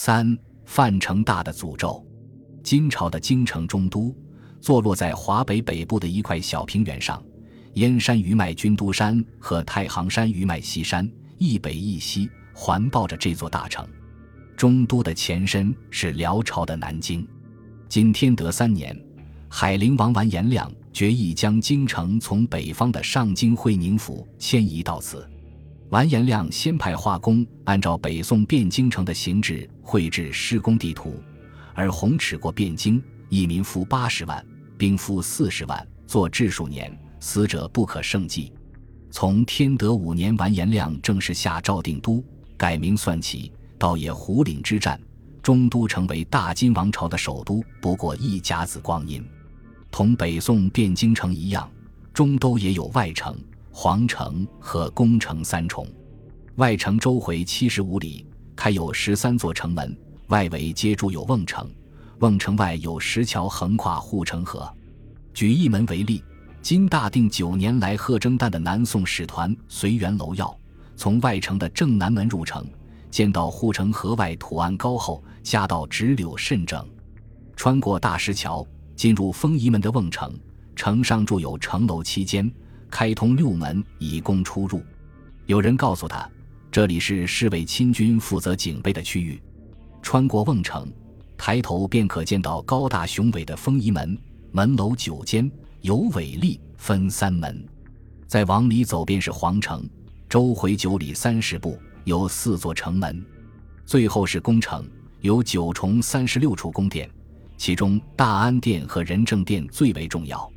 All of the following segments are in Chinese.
三范成大的诅咒。金朝的京城中都，坐落在华北北部的一块小平原上，燕山余脉军都山和太行山余脉西山一北一西环抱着这座大城。中都的前身是辽朝的南京。今天德三年，海陵王完颜亮决意将京城从北方的上京会宁府迁移到此。完颜亮先派画工按照北宋汴京城的形制绘制施工地图，而洪尺过汴京，一民夫八十万，兵夫四十万，作治数年，死者不可胜计。从天德五年，完颜亮正式下诏定都，改名算起。倒也胡岭之战，中都成为大金王朝的首都，不过一甲子光阴。同北宋汴京城一样，中都也有外城、皇城和宫城三重。外城周回七十五里，开有十三座城门，外围皆筑有瓮城。瓮城外有石桥横跨护城河。举一门为例，金大定九年来贺征旦的南宋使团随园楼要，从外城的正南门入城。见到护城河外土岸高厚，下道直柳甚整。穿过大石桥，进入丰仪门的瓮城，城上筑有城楼七间，开通六门以供出入。有人告诉他，这里是侍卫亲军负责警备的区域。穿过瓮城，抬头便可见到高大雄伟的丰仪门，门楼九间，有伟立，分三门。再往里走便是皇城，周回九里三十步。有四座城门，最后是宫城，有九重三十六处宫殿，其中大安殿和仁政殿最为重要。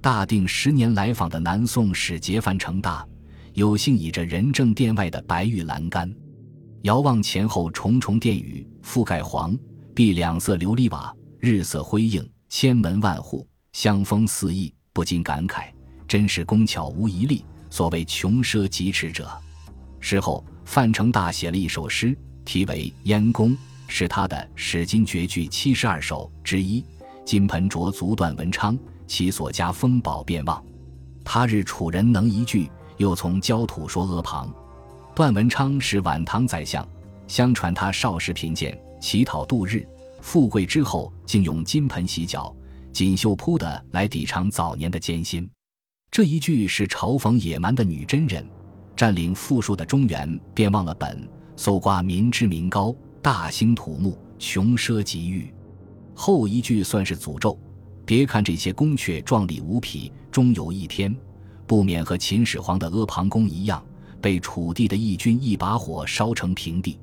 大定十年来访的南宋使节范成大，有幸倚着仁政殿外的白玉栏杆，遥望前后重重殿宇，覆盖黄碧两色琉璃瓦，日色辉映，千门万户，香风四溢，不禁感慨：真是工巧无一例。所谓穷奢极侈者。事后。范成大写了一首诗，题为《燕宫》，是他的《史今绝句七十二首》之一。金盆濯足段文昌，其所加丰宝便忘。他日楚人能一句，又从焦土说阿房。段文昌是晚唐宰相，相传他少时贫贱，乞讨度日，富贵之后竟用金盆洗脚，锦绣铺的来抵偿早年的艰辛。这一句是嘲讽野蛮的女真人。占领富庶的中原，便忘了本，搜刮民脂民膏，大兴土木，穷奢极欲。后一句算是诅咒。别看这些宫阙壮丽无匹，终有一天，不免和秦始皇的阿房宫一样，被楚地的义军一把火烧成平地。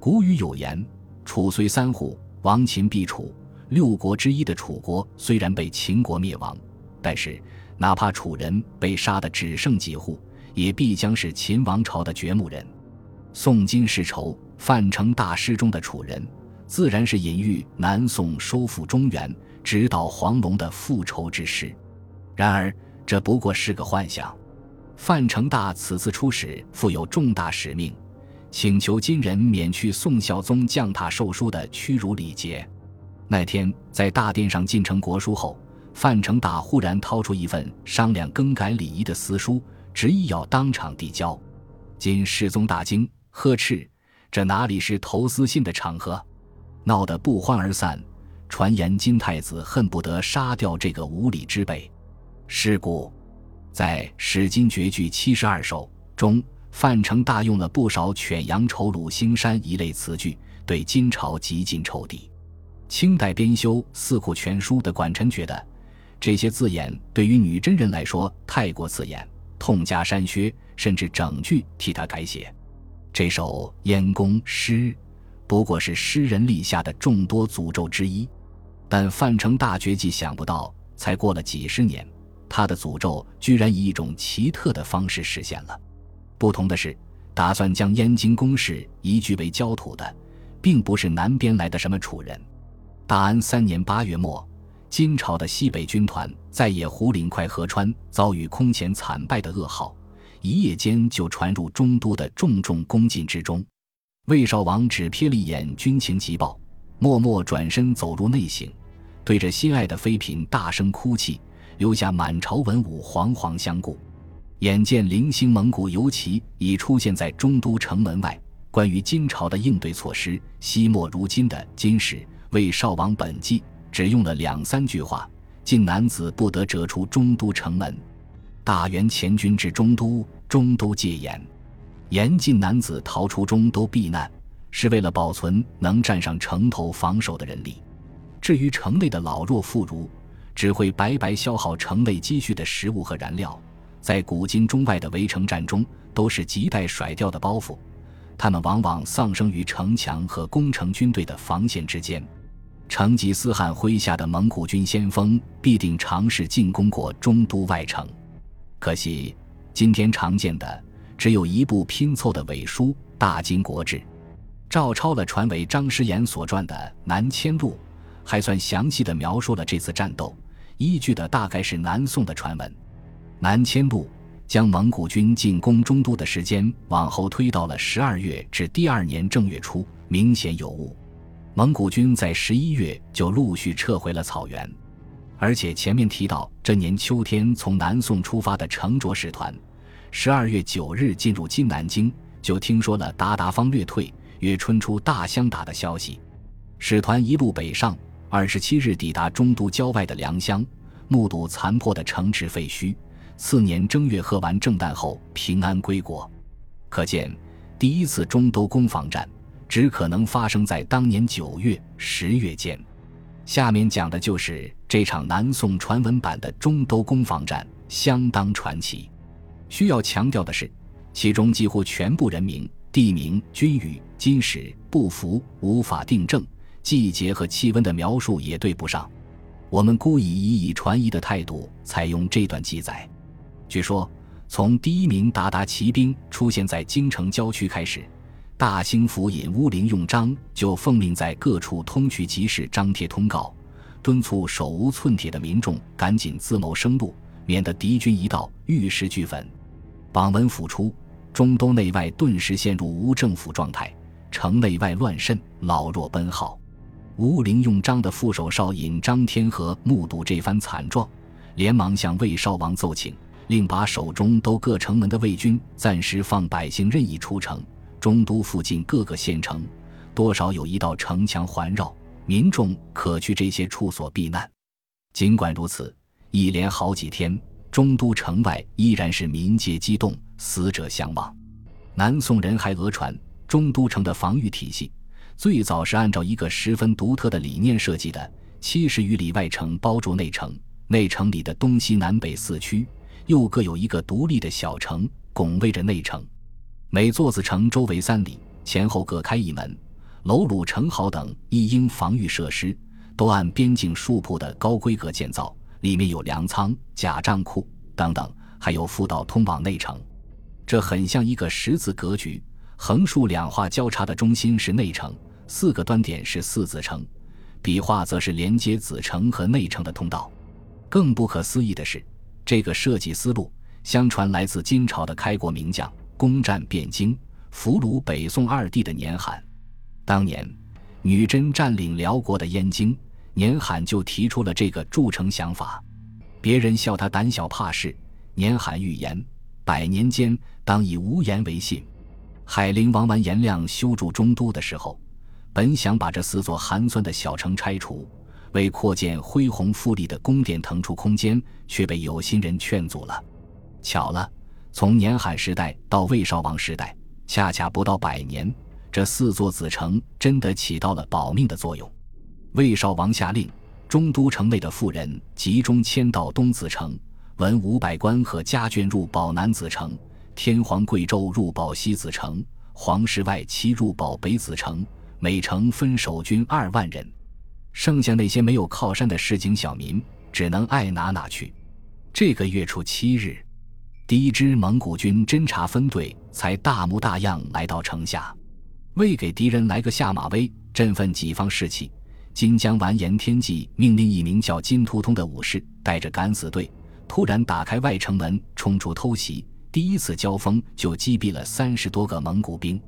古语有言：“楚虽三户，亡秦必楚。”六国之一的楚国虽然被秦国灭亡，但是哪怕楚人被杀的只剩几户。也必将是秦王朝的掘墓人。宋金世仇，范成大师中的楚人，自然是隐喻南宋收复中原、直捣黄龙的复仇之师。然而，这不过是个幻想。范成大此次出使，负有重大使命，请求金人免去宋孝宗降塔授书的屈辱礼节。那天在大殿上进呈国书后，范成大忽然掏出一份商量更改礼仪的私书。执意要当场递交，金世宗大惊，呵斥：“这哪里是投私信的场合？”闹得不欢而散。传言金太子恨不得杀掉这个无礼之辈。是故，在《史今绝句七十二首》中，范成大用了不少“犬羊丑鲁兴山”一类词句，对金朝极尽仇敌。清代编修《四库全书》的管臣觉得，这些字眼对于女真人来说太过刺眼。痛加删削，甚至整句替他改写。这首燕宫诗，不过是诗人立下的众多诅咒之一。但范成大绝技想不到，才过了几十年，他的诅咒居然以一种奇特的方式实现了。不同的是，打算将燕京宫室移居为焦土的，并不是南边来的什么楚人。大安三年八月末。金朝的西北军团在野狐岭快河川遭遇空前惨败的噩耗，一夜间就传入中都的重重攻进之中。魏少王只瞥了一眼军情急报，默默转身走入内省，对着心爱的妃嫔大声哭泣，留下满朝文武惶惶相顾。眼见零星蒙古游骑已出现在中都城门外，关于金朝的应对措施，西莫如今的《金史·魏少王本纪》只用了两三句话：晋男子不得折出中都城门。大元前军至中都，中都戒严，严禁男子逃出中都避难，是为了保存能站上城头防守的人力。至于城内的老弱妇孺，只会白白消耗城内积蓄的食物和燃料。在古今中外的围城战中，都是亟待甩掉的包袱。他们往往丧生于城墙和攻城军队的防线之间。成吉思汗麾下的蒙古军先锋必定尝试进攻过中都外城，可惜今天常见的只有一部拼凑的伪书《大金国志》，照抄了传为张师言所传的《南迁录》，还算详细的描述了这次战斗，依据的大概是南宋的传闻。南迁路将蒙古军进攻中都的时间往后推到了十二月至第二年正月初，明显有误。蒙古军在十一月就陆续撤回了草原，而且前面提到这年秋天从南宋出发的成卓使团，十二月九日进入金南京，就听说了鞑靼方略退，约春出大相打的消息。使团一路北上，二十七日抵达中都郊外的良乡，目睹残破的城池废墟。次年正月喝完正旦后平安归国，可见第一次中都攻防战只可能发生在当年九月、十月间。下面讲的就是这场南宋传闻版的中都攻防战，相当传奇。需要强调的是，其中几乎全部人名、地名、军语、金史不符，无法定正，季节和气温的描述也对不上。我们故意以以传疑的态度采用这段记载。据说，从第一名鞑靼骑兵出现在京城郊区开始，大兴府尹乌林用章就奉命在各处通衢集市张贴通告，敦促手无寸铁的民众赶紧自谋生路，免得敌军一到，玉石俱焚。榜文甫出，中都内外顿时陷入无政府状态，城内外乱甚，老弱奔号。吴陵用章的副手少尹张天和目睹这番惨状，连忙向魏少王奏请。令把手中都各城门的魏军暂时放百姓任意出城，中都附近各个县城多少有一道城墙环绕，民众可去这些处所避难。尽管如此，一连好几天，中都城外依然是民皆激动，死者相望。南宋人还讹传，中都城的防御体系最早是按照一个十分独特的理念设计的：七十余里外城包住内城，内城里的东西南北四区。又各有一个独立的小城，拱卫着内城。每座子城周围三里，前后各开一门，楼橹城壕等一应防御设施，都按边境戍铺的高规格建造。里面有粮仓、假账库等等，还有辅道通往内城。这很像一个十字格局，横竖两画交叉的中心是内城，四个端点是四子城，笔画则是连接子城和内城的通道。更不可思议的是。这个设计思路，相传来自金朝的开国名将，攻占汴京、俘虏北宋二帝的年罕。当年，女真占领辽国的燕京，年罕就提出了这个筑城想法。别人笑他胆小怕事，年罕预言：百年间当以无言为信。海陵王完颜亮修筑中都的时候，本想把这四座寒酸的小城拆除。为扩建恢宏富丽的宫殿腾出空间，却被有心人劝阻了。巧了，从年海时代到魏少王时代，恰恰不到百年，这四座子城真的起到了保命的作用。魏少王下令，中都城内的富人集中迁到东子城，文武百官和家眷入保南子城，天皇贵胄入保西子城，皇室外戚入保北子城，每城分守军二万人。剩下那些没有靠山的市井小民，只能爱哪哪去。这个月初七日，第一支蒙古军侦察分队才大模大样来到城下，为给敌人来个下马威，振奋己方士气。金将完颜天骥命令一名叫金突通的武士带着敢死队，突然打开外城门，冲出偷袭。第一次交锋就击毙了三十多个蒙古兵。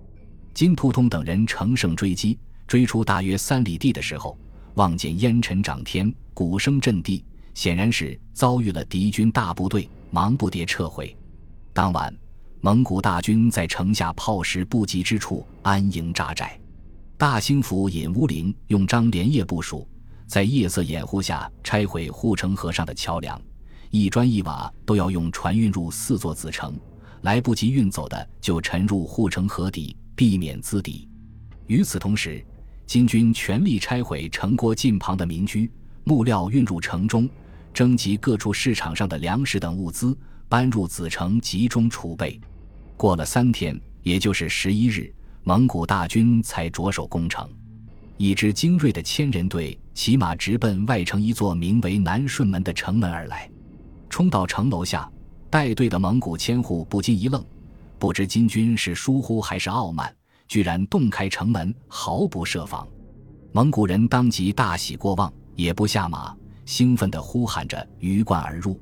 金突通等人乘胜追击，追出大约三里地的时候。望见烟尘涨天，鼓声震地，显然是遭遇了敌军大部队，忙不迭撤回。当晚，蒙古大军在城下炮石不及之处安营扎寨。大兴府尹乌林用章连夜部署，在夜色掩护下拆毁护城河上的桥梁，一砖一瓦都要用船运入四座子城，来不及运走的就沉入护城河底，避免资敌。与此同时，金军全力拆毁城郭近旁的民居，木料运入城中，征集各处市场上的粮食等物资，搬入子城集中储备。过了三天，也就是十一日。蒙古大军才着手攻城，一支精锐的千人队骑马直奔外城一座名为南顺门的城门而来。冲到城楼下，带队的蒙古千户不禁一愣，不知金军是疏忽还是傲慢，居然洞开城门，毫不设防。蒙古人当即大喜过望，也不下马，兴奋地呼喊着鱼贯而入。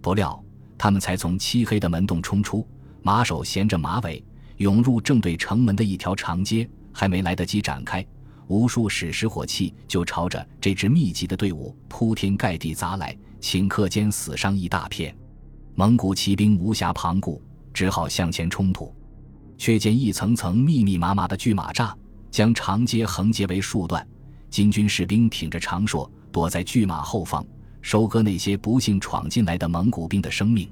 不料他们才从漆黑的门洞冲出，马首衔着马尾。涌入正对城门的一条长街，还没来得及展开，无数矢石火器就朝着这支密集的队伍铺天盖地砸来，顷刻间死伤一大片。蒙古骑兵无暇旁顾，只好向前冲突。却见一层层密密麻麻的巨马栅将长街横截为数段，金军士兵挺着长槊躲在巨马后方，收割那些不幸闯进来的蒙古兵的生命。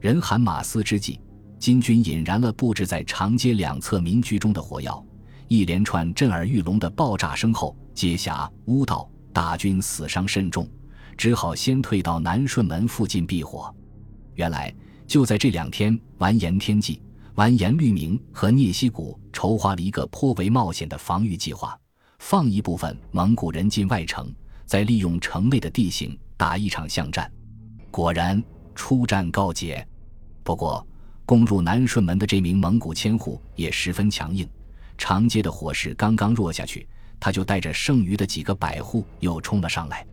人喊马嘶之际。金军引燃了布置在长街两侧民居中的火药，一连串震耳欲聋的爆炸声后，街峡乌道大军死伤甚重，只好先退到南顺门附近避火。原来就在这两天，完颜天际、完颜律明和聂西古筹划了一个颇为冒险的防御计划，放一部分蒙古人进外城，再利用城内的地形打一场巷战。果然，出战告捷。不过。攻入南顺门的这名蒙古千户也十分强硬，长街的火势刚刚弱下去，他就带着剩余的几个百户又冲了上来。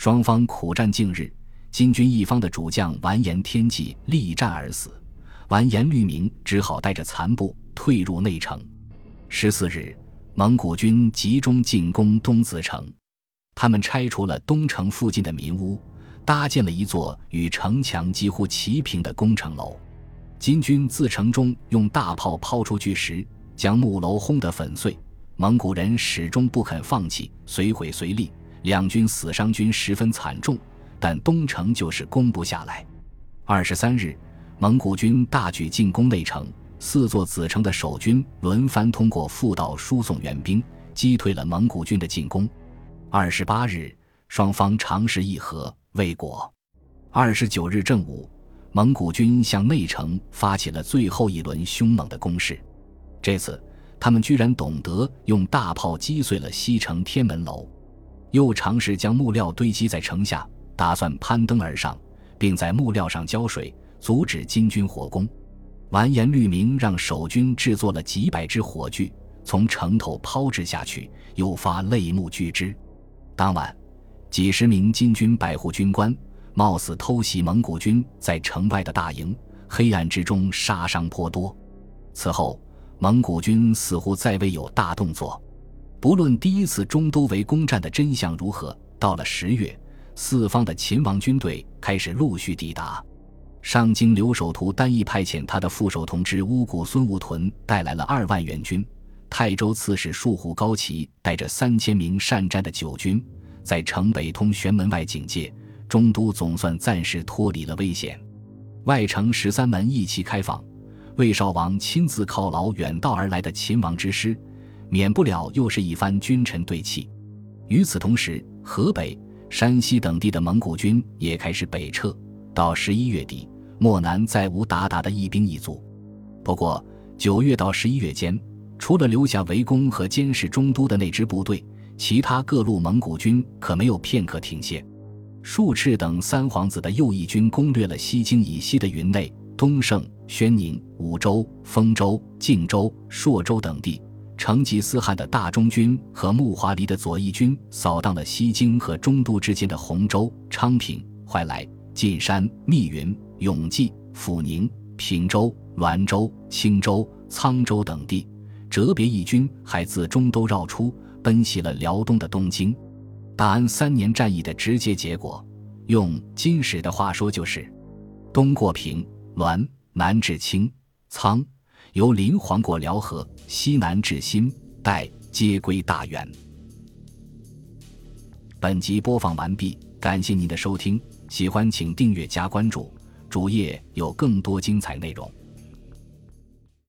双方苦战近日，金军一方的主将完颜天际力战而死，完颜律明只好带着残部退入内城。十四日，蒙古军集中进攻东子城，他们拆除了东城附近的民屋，搭建了一座与城墙几乎齐平的攻城楼。金军自城中用大炮抛出巨石，将木楼轰得粉碎。蒙古人始终不肯放弃，随毁随立，两军死伤均十分惨重，但东城就是攻不下来。二十三日，蒙古军大举进攻内城，四座子城的守军轮番通过复道输送援兵，击退了蒙古军的进攻。二十八日，双方尝试议和，未果。二十九日正午。蒙古军向内城发起了最后一轮凶猛的攻势，这次他们居然懂得用大炮击碎了西城天门楼，又尝试将木料堆积在城下，打算攀登而上，并在木料上浇水，阻止金军火攻。完颜律明让守军制作了几百支火炬，从城头抛掷下去，诱发泪目巨之。当晚，几十名金军百户军官。貌似偷袭蒙古军在城外的大营，黑暗之中杀伤颇多。此后，蒙古军似乎再未有大动作。不论第一次中都围攻战的真相如何，到了十月，四方的秦王军队开始陆续抵达。上京留守图单翼派遣他的副手同知乌古孙务屯带来了二万援军，泰州刺史树虎高齐带着三千名善战的九军，在城北通玄门外警戒。中都总算暂时脱离了危险，外城十三门一齐开放。魏少王亲自犒劳远道而来的秦王之师，免不了又是一番君臣对泣。与此同时，河北、山西等地的蒙古军也开始北撤。到十一月底，漠南再无鞑靼的一兵一卒。不过，九月到十一月间，除了留下围攻和监视中都的那支部队，其他各路蒙古军可没有片刻停歇。术赤等三皇子的右翼军攻略了西京以西的云内、东胜、宣宁、武州、丰州、靖州、朔州等地；成吉思汗的大中军和木华黎的左翼军扫荡了西京和中都之间的洪州、昌平、怀来、晋山、密云、永济、阜宁、平州、滦州、青州、沧州等地；哲别义军还自中都绕出，奔袭了辽东的东京。大安三年战役的直接结果，用金史的话说就是：东过平、滦，南至清，沧，由临黄过辽河，西南至新代，皆归大元。本集播放完毕，感谢您的收听，喜欢请订阅加关注，主页有更多精彩内容。